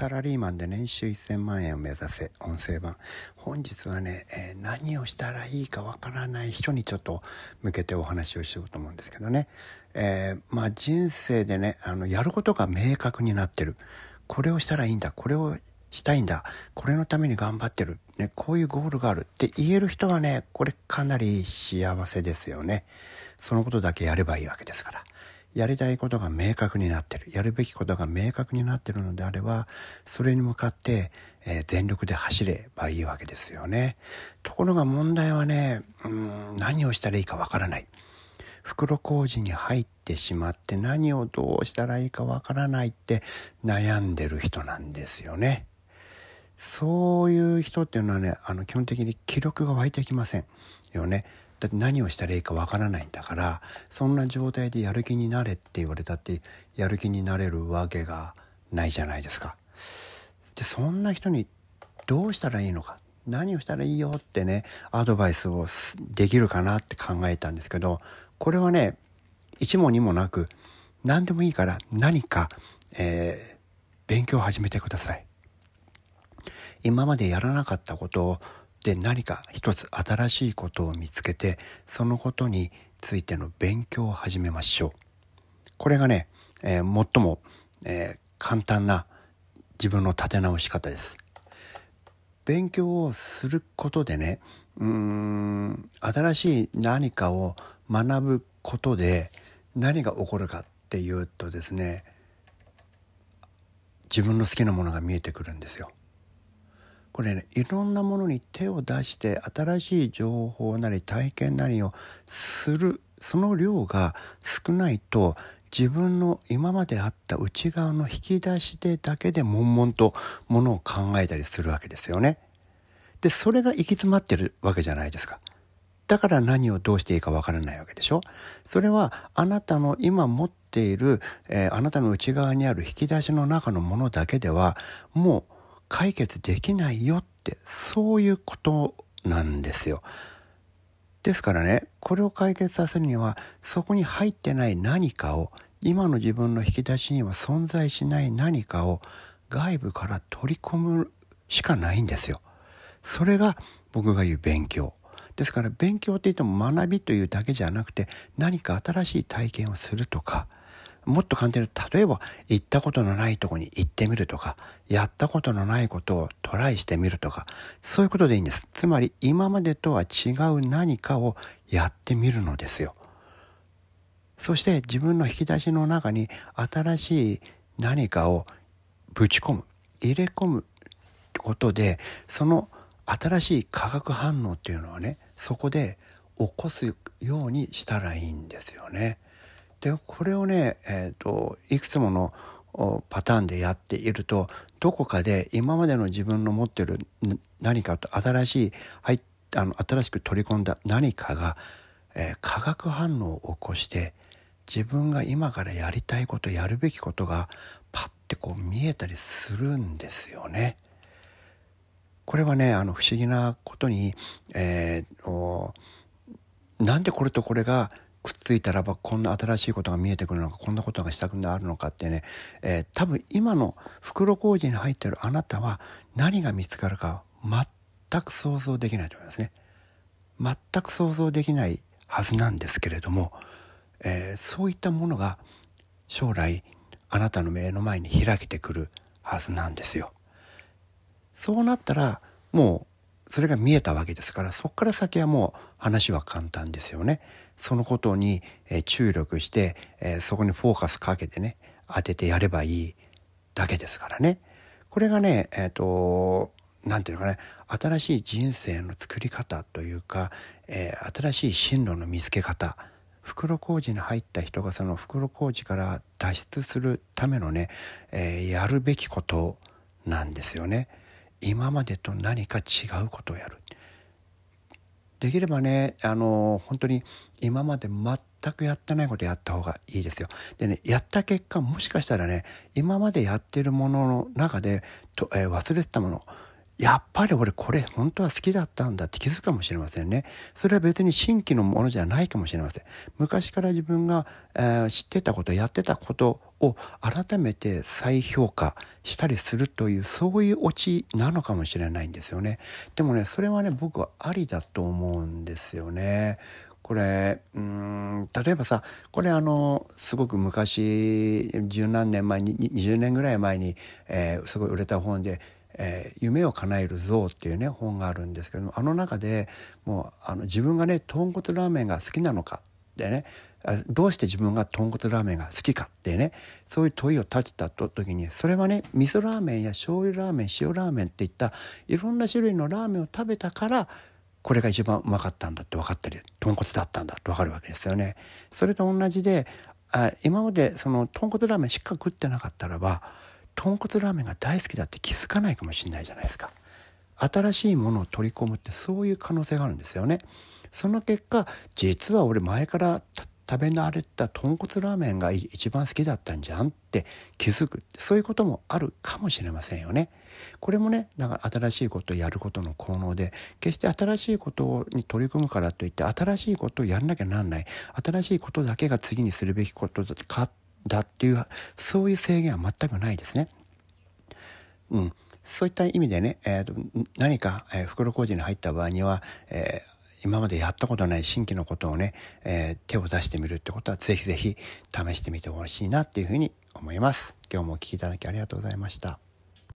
サラリーマンで年収1000万円を目指せ音声版。本日はね、えー、何をしたらいいかわからない人にちょっと向けてお話をしようと思うんですけどね、えー、まあ人生でねあのやることが明確になってる。これをしたらいいんだこれをしたいんだこれのために頑張ってる、ね、こういうゴールがあるって言える人はねこれかなり幸せですよね。そのことだけやればいいわけですから。やりたいことが明確になってる。やるべきことが明確になってるのであればそれに向かって、えー、全力で走ればいいわけですよね。ところが問題はねうん何をしたらいいかわからない。袋小路に入ってしまって何をどうしたらいいかわからないって悩んでる人なんですよね。そういう人っていうのはねあの基本的に気力が湧いてきませんよね。だって何をしたらいいかわからないんだからそんな状態でやる気になれって言われたってやる気になれるわけがないじゃないですか。でそんな人にどうしたらいいのか何をしたらいいよってねアドバイスをできるかなって考えたんですけどこれはね一も二もなく何でもいいから何か、えー、勉強を始めてください。今までやらなかったことをで何か一つ新しいことを見つけてそのことについての勉強を始めましょう。これがね、えー、最も、えー、簡単な自分の立て直し方です。勉強をすることでねうーん新しい何かを学ぶことで何が起こるかっていうとですね自分の好きなものが見えてくるんですよ。これねいろんなものに手を出して新しい情報なり体験なりをするその量が少ないと自分の今まであった内側の引き出しでだけで悶々とものを考えたりするわけですよね。でそれが行き詰まってるわけじゃないですか。だから何をどうしていいかわからないわけでしょそれはあなたの今持っている、えー、あなたの内側にある引き出しの中のものだけではもう解決できないよってそういうことなんですよ。ですからねこれを解決させるにはそこに入ってない何かを今の自分の引き出しには存在しない何かを外部から取り込むしかないんですよ。それが僕が言う勉強。ですから勉強って言っても学びというだけじゃなくて何か新しい体験をするとかもっと簡単に例えば行ったことのないとこに行ってみるとかやったことのないことをトライしてみるとかそういうことでいいんですつまり今までとは違う何かをやってみるのですよそして自分の引き出しの中に新しい何かをぶち込む入れ込むことでその新しい化学反応っていうのはねそこで起こすようにしたらいいんですよね。でこれをね、えーと、いくつものパターンでやっているとどこかで今までの自分の持ってる何かと新しい、はい、あの新しく取り込んだ何かが、えー、化学反応を起こして自分が今からやりたいことやるべきことがパッてこう見えたりするんですよね。これはねあの不思議なことに、えー、なんでこれとこれがくっついたらばこんな新しいことが見えてくるのかこんなことがしたくなるのかってね、えー、多分今の袋小路に入ってるあなたは何が見つかるか全く想像できないと思いますね。全く想像できないはずなんですけれども、えー、そういったものが将来あなたの目の前に開けてくるはずなんですよ。そうなったらもうそれが見えたわけですからそこから先はもう話は簡単ですよね。そのことに注力して、そこにフォーカスかけてね当ててやればいいだけですからね。これがねえっ、ー、と何て言うのかね新しい人生の作り方というか、えー、新しい進路の見つけ方袋小路に入った人がその袋小路から脱出するためのね、えー、やるべきことなんですよね。今までと何か違うことをやる。できればねあの本当に今まで全くやってないことやった方がいいですよ。でねやった結果もしかしたらね今までやってるものの中でと、えー、忘れてたものやっぱり俺これ本当は好きだったんだって気づくかもしれませんね。それは別に新規のものじゃないかもしれません。昔から自分が、えー、知ってたこと、やってたことを改めて再評価したりするという、そういうオチなのかもしれないんですよね。でもね、それはね、僕はありだと思うんですよね。これうん例えばさこれあのすごく昔十何年前に20年ぐらい前に、えー、すごい売れた本でえー、夢を叶える像っていうね本があるんですけどもあの中でもうあの自分がね豚骨ラーメンが好きなのかでねどうして自分が豚骨ラーメンが好きかってねそういう問いを立てた時にそれはね味噌ラーメンや醤油ラーメン塩ラーメンっていったいろんな種類のラーメンを食べたからこれが一番うまかったんだって分かったり豚骨だったんだって分かるわけですよね。それと同じであ今までその豚骨ラーメンしか食ってなかったらば豚骨ラーメンが大好きだって気づかないかもしれないじゃないですか。新しいものを取り込むってそういう可能性があるんですよね。その結果実は俺前から食べ慣れた豚骨ラーメンが一番好きだったんじゃんって気づくそういうこともあるかもしれませんよね。これもねだから新しいことをやることの効能で決して新しいことに取り組むからといって新しいことをやんなきゃなんない新しいことだけが次にするべきことかだっていうそういう制限は全くないですね。うん、そういった意味でね、えーと、何か、えー、袋小路に入った場合には、えー今までやったことない新規のことをね、えー、手を出してみるってことはぜひぜひ試してみてほしいなっていうふうに思います。今日もお聴きいただきありがとうございました。